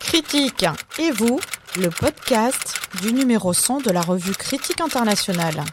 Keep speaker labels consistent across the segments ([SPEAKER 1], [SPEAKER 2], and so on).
[SPEAKER 1] Critique et vous, le podcast du numéro 100 de la revue Critique internationale.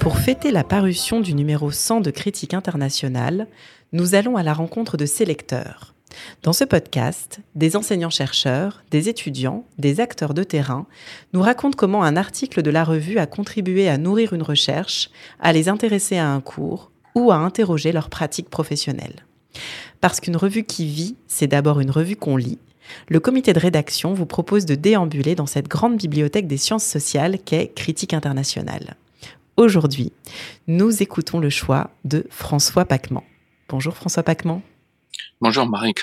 [SPEAKER 2] Pour fêter la parution du numéro 100 de Critique internationale, nous allons à la rencontre de ses lecteurs. Dans ce podcast, des enseignants-chercheurs, des étudiants, des acteurs de terrain nous racontent comment un article de la revue a contribué à nourrir une recherche, à les intéresser à un cours ou à interroger leur pratique professionnelle. Parce qu'une revue qui vit, c'est d'abord une revue qu'on lit, le comité de rédaction vous propose de déambuler dans cette grande bibliothèque des sciences sociales qu'est Critique internationale. Aujourd'hui, nous écoutons le choix de François Pacman. Bonjour François Pacman.
[SPEAKER 3] Bonjour Marie.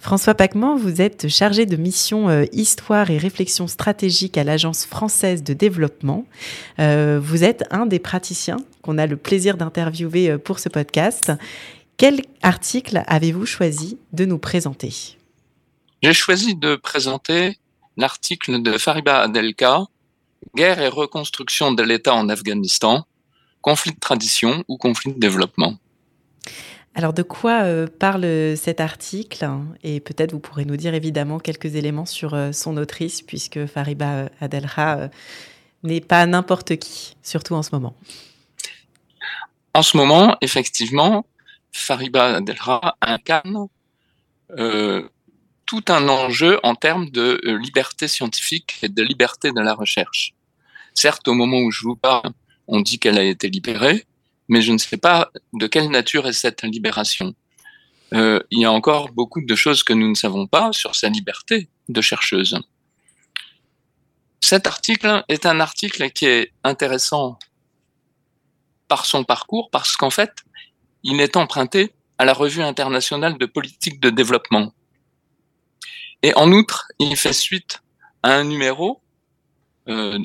[SPEAKER 2] François Pacman, vous êtes chargé de mission euh, Histoire et réflexion stratégique à l'Agence française de développement. Euh, vous êtes un des praticiens qu'on a le plaisir d'interviewer euh, pour ce podcast. Quel article avez-vous choisi de nous présenter?
[SPEAKER 3] J'ai choisi de présenter l'article de Fariba Adelka, Guerre et reconstruction de l'État en Afghanistan, conflit de tradition ou conflit de développement.
[SPEAKER 2] Alors de quoi euh, parle cet article? Et peut-être vous pourrez nous dire évidemment quelques éléments sur euh, son autrice, puisque Fariba euh, Adelha n'est pas n'importe qui, surtout en ce moment.
[SPEAKER 3] En ce moment, effectivement, Fariba Adelha incarne tout un enjeu en termes de liberté scientifique et de liberté de la recherche. Certes, au moment où je vous parle, on dit qu'elle a été libérée, mais je ne sais pas de quelle nature est cette libération. Euh, il y a encore beaucoup de choses que nous ne savons pas sur sa liberté de chercheuse. Cet article est un article qui est intéressant par son parcours parce qu'en fait, il est emprunté à la revue internationale de politique de développement. Et en outre, il fait suite à un numéro euh,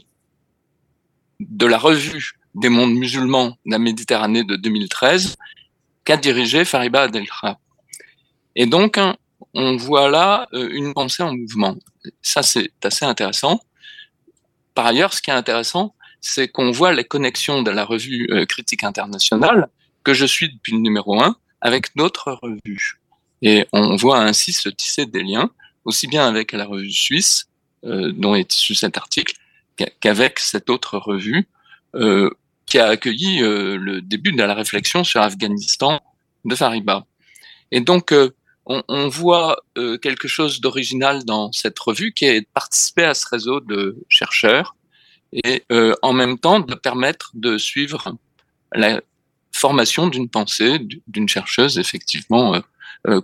[SPEAKER 3] de la revue des mondes musulmans de la Méditerranée de 2013 qu'a dirigé Fariba Adelkha. Et donc, hein, on voit là euh, une pensée en mouvement. Ça, c'est assez intéressant. Par ailleurs, ce qui est intéressant, c'est qu'on voit les connexions de la revue euh, Critique internationale, que je suis depuis le numéro 1, avec d'autres revues. Et on voit ainsi se tisser des liens, aussi bien avec la revue suisse, euh, dont est issu cet article, qu'avec cette autre revue, euh, qui a accueilli euh, le début de la réflexion sur Afghanistan de Fariba. Et donc, on, on, voit quelque chose d'original dans cette revue qui est de participer à ce réseau de chercheurs et en même temps de permettre de suivre la formation d'une pensée d'une chercheuse, effectivement,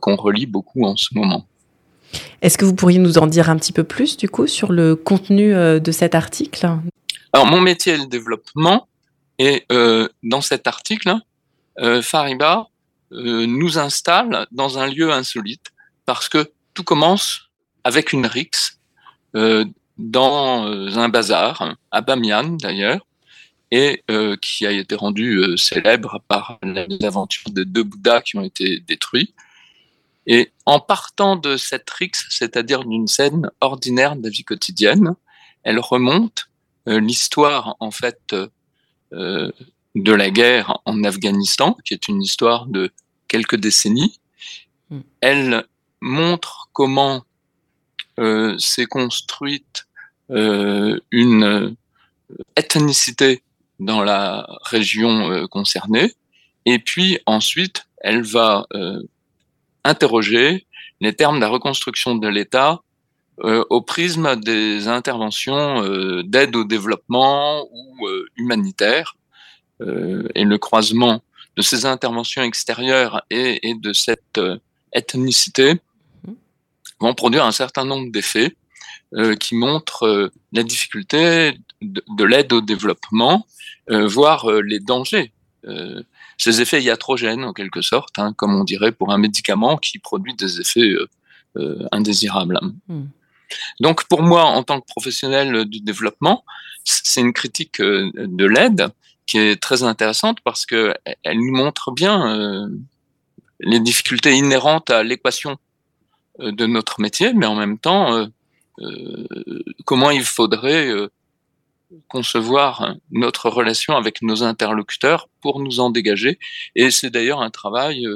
[SPEAKER 3] qu'on relit beaucoup en ce moment.
[SPEAKER 2] Est-ce que vous pourriez nous en dire un petit peu plus, du coup, sur le contenu de cet article?
[SPEAKER 3] Alors, mon métier est le développement. Et euh, dans cet article, euh, Fariba euh, nous installe dans un lieu insolite parce que tout commence avec une rixe euh, dans un bazar, à Bamiyan d'ailleurs, et qui a été rendu célèbre par l'aventure des deux Bouddhas qui ont été détruits. Et en partant de cette rixe, c'est-à-dire d'une scène ordinaire de la vie quotidienne, elle remonte l'histoire en fait euh, de la guerre en Afghanistan, qui est une histoire de quelques décennies. Hmm. Elle montre comment euh, s'est construite euh, une ethnicité dans la région concernée. Et puis ensuite, elle va interroger les termes de la reconstruction de l'État euh, au prisme des interventions euh, d'aide au développement ou euh, humanitaire et le croisement de ces interventions extérieures et, et de cette ethnicité mhm. vont produire un certain nombre d'effets qui montrent la difficulté de, de l'aide au développement, voire les dangers ces effets iatrogènes en quelque sorte, hein, comme on dirait pour un médicament qui produit des effets euh, indésirables. Mhm. Donc pour moi, en tant que professionnel du développement, c'est une critique euh, de l'aide qui est très intéressante parce que elle nous montre bien euh, les difficultés inhérentes à l'équation de notre métier, mais en même temps, comment il faudrait concevoir notre relation avec nos interlocuteurs pour nous en dégager. Et c'est d'ailleurs un travail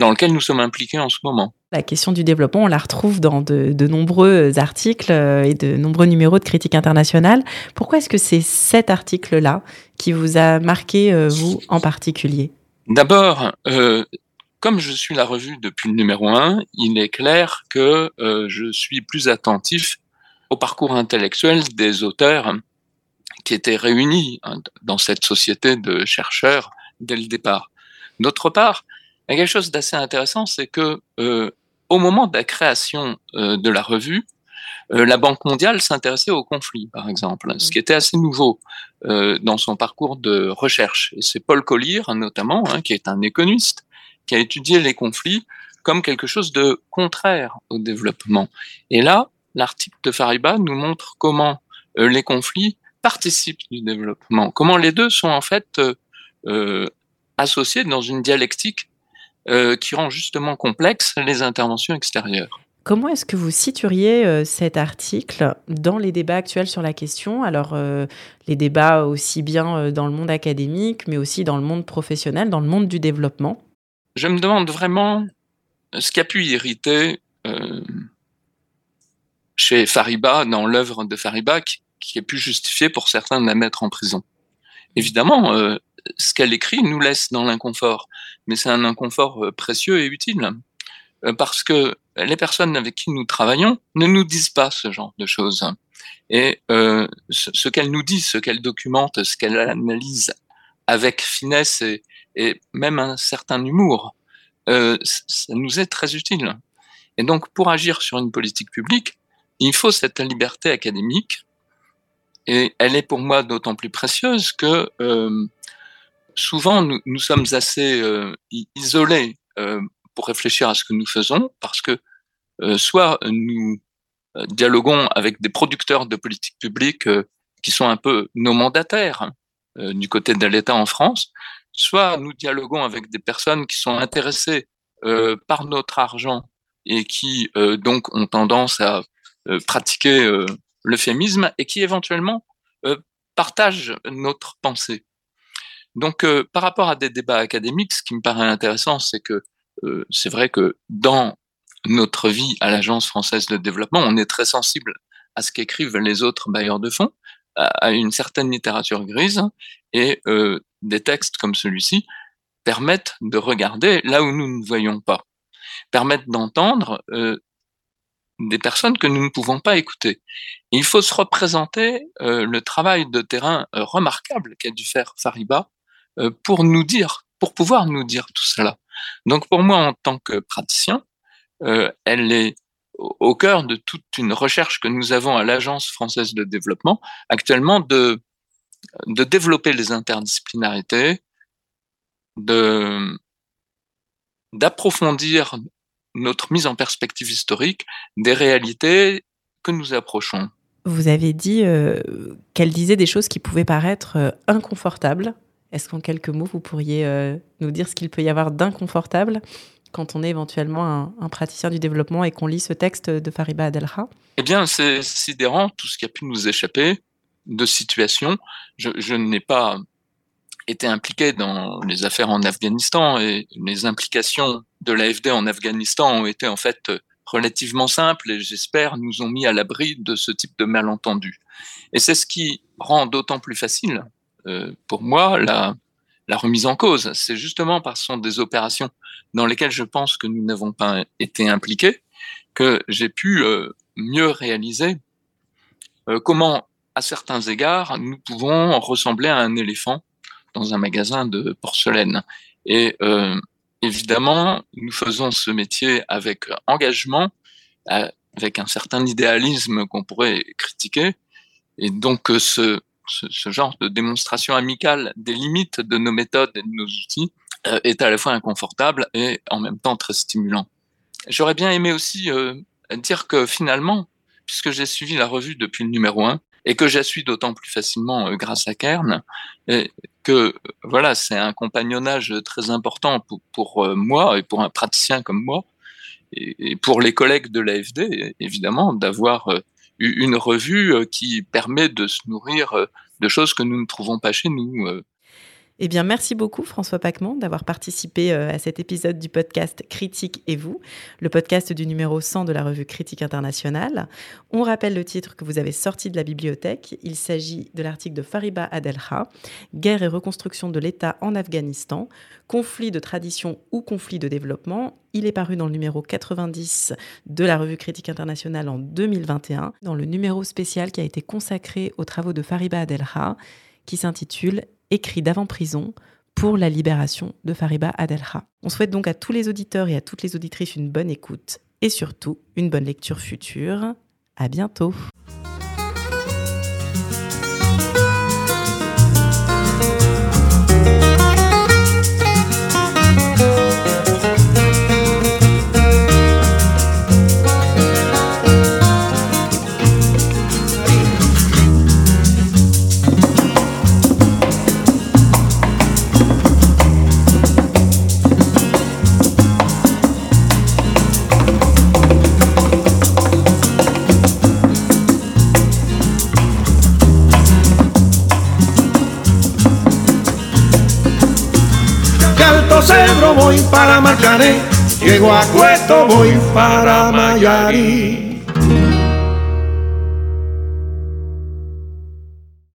[SPEAKER 3] dans lequel nous sommes impliqués en ce moment.
[SPEAKER 2] La question du développement, on la retrouve dans de, nombreux articles euh, et de nombreux numéros de critique internationale. Pourquoi est-ce que c'est cet article-là qui vous a marqué, euh, vous en particulier?
[SPEAKER 3] D'abord, euh, comme je suis la revue depuis le numéro 1, il est clair que je suis plus attentif au parcours intellectuel des auteurs qui étaient réunis hein, dans cette société de chercheurs dès le départ. D'autre part, il y a quelque chose d'assez intéressant, c'est que euh, au moment de la création euh, de la revue, euh, la Banque mondiale s'intéressait aux conflits, par exemple, ce qui était assez nouveau dans son parcours de recherche. C'est Paul Collier, notamment, hein, qui est un économiste, qui a étudié les conflits comme quelque chose de contraire au développement. Et là, l'article de Fariba nous montre comment euh, les conflits participent du développement, comment les deux sont en fait associés dans une dialectique euh, qui rend justement complexe les interventions extérieures.
[SPEAKER 2] Comment est-ce que vous situeriez euh, cet article dans les débats actuels sur la question? Alors, euh, les débats aussi bien dans le monde académique, mais aussi dans le monde professionnel, dans le monde du développement?
[SPEAKER 3] Je me demande vraiment ce qui a pu irriter chez Fariba, dans l'œuvre de Fariba, qui, a pu justifier pour certains de la mettre en prison. Évidemment, ce qu'elle écrit nous laisse dans l'inconfort, mais c'est un inconfort euh, précieux et utile, euh, parce que les personnes avec qui nous travaillons ne nous disent pas ce genre de choses. Et euh, ce, qu'elle nous dit, ce qu'elle documente, ce qu'elle analyse avec finesse et, même un certain humour, euh, ça nous est très utile. Et donc, pour agir sur une politique publique, il faut cette liberté académique, et elle est pour moi d'autant plus précieuse que euh, souvent, nous, sommes assez euh, isolés euh, pour réfléchir à ce que nous faisons, parce que soit nous dialoguons avec des producteurs de politique publique qui sont un peu nos mandataires du côté de l'État en France, soit nous dialoguons avec des personnes qui sont intéressées par notre argent et qui donc ont tendance à pratiquer l'euphémisme et qui éventuellement partagent notre pensée. Donc, euh, par rapport à des débats académiques, ce qui me paraît intéressant, c'est que euh, c'est vrai que dans notre vie à l'Agence française de développement, on est très sensible à ce qu'écrivent les autres bailleurs de fonds, à, une certaine littérature grise, et euh, des textes comme celui-ci permettent de regarder là où nous ne voyons pas, permettent d'entendre des personnes que nous ne pouvons pas écouter. il faut se représenter le travail de terrain remarquable qu'a dû faire Fariba euh, pour nous dire, pour pouvoir nous dire tout cela. Donc pour moi, en tant que praticien, euh, elle est au cœur de toute une recherche que nous avons à l'Agence française de développement actuellement de, de développer les interdisciplinarités, de, d'approfondir notre mise en perspective historique des réalités que nous approchons.
[SPEAKER 2] Vous avez dit euh, qu'elle disait des choses qui pouvaient paraître euh, inconfortables est-ce qu'en quelques mots, vous pourriez euh, nous dire ce qu'il peut y avoir d'inconfortable quand on est éventuellement un, praticien du développement et qu'on lit ce texte de Fariba Adelha?
[SPEAKER 3] Eh bien, c'est sidérant tout ce qui a pu nous échapper de situations. Je, je n'ai pas été impliqué dans les affaires en Afghanistan et les implications de l'AFD en Afghanistan ont été en fait relativement simples et j'espère nous ont mis à l'abri de ce type de malentendus. Et c'est ce qui rend d'autant plus facile euh, pour moi, la, remise en cause. C'est justement que ce sont des opérations dans lesquelles je pense que nous n'avons pas été impliqués que j'ai pu euh, mieux réaliser euh, comment, à certains égards, nous pouvons ressembler à un éléphant dans un magasin de porcelaine. Et euh, évidemment, nous faisons ce métier avec engagement, avec un certain idéalisme qu'on pourrait critiquer. Et donc, ce, ce, genre de démonstration amicale des limites de nos méthodes et de nos outils euh, est à la fois inconfortable et en même temps très stimulant. J'aurais bien aimé aussi euh, dire que finalement, puisque j'ai suivi la revue depuis le numéro 1 et que je suis d'autant plus facilement euh, grâce à Kern, que voilà, c'est un compagnonnage très important pour, pour, moi et pour un praticien comme moi, et, pour les collègues de l'AFD, évidemment, d'avoir une revue qui permet de se nourrir de choses que nous ne trouvons pas chez nous.
[SPEAKER 2] Eh bien, merci beaucoup François Pacman d'avoir participé euh, à cet épisode du podcast Critique et vous, le podcast du numéro 100 de la revue Critique internationale. On rappelle le titre que vous avez sorti de la bibliothèque. Il s'agit de l'article de Fariba Adelha, Guerre et reconstruction de l'État en Afghanistan, conflit de tradition ou conflit de développement. Il est paru dans le numéro 90 de la revue Critique internationale en 2021, dans le numéro spécial qui a été consacré aux travaux de Fariba Adelha qui s'intitule écrit d'avant-prison pour la libération de Fariba Adelha. On souhaite donc à tous les auditeurs et à toutes les auditrices une bonne écoute et surtout une bonne lecture future. À bientôt.
[SPEAKER 4] Cebro voy para Marcané, llego a Cueto voy para Mayarí.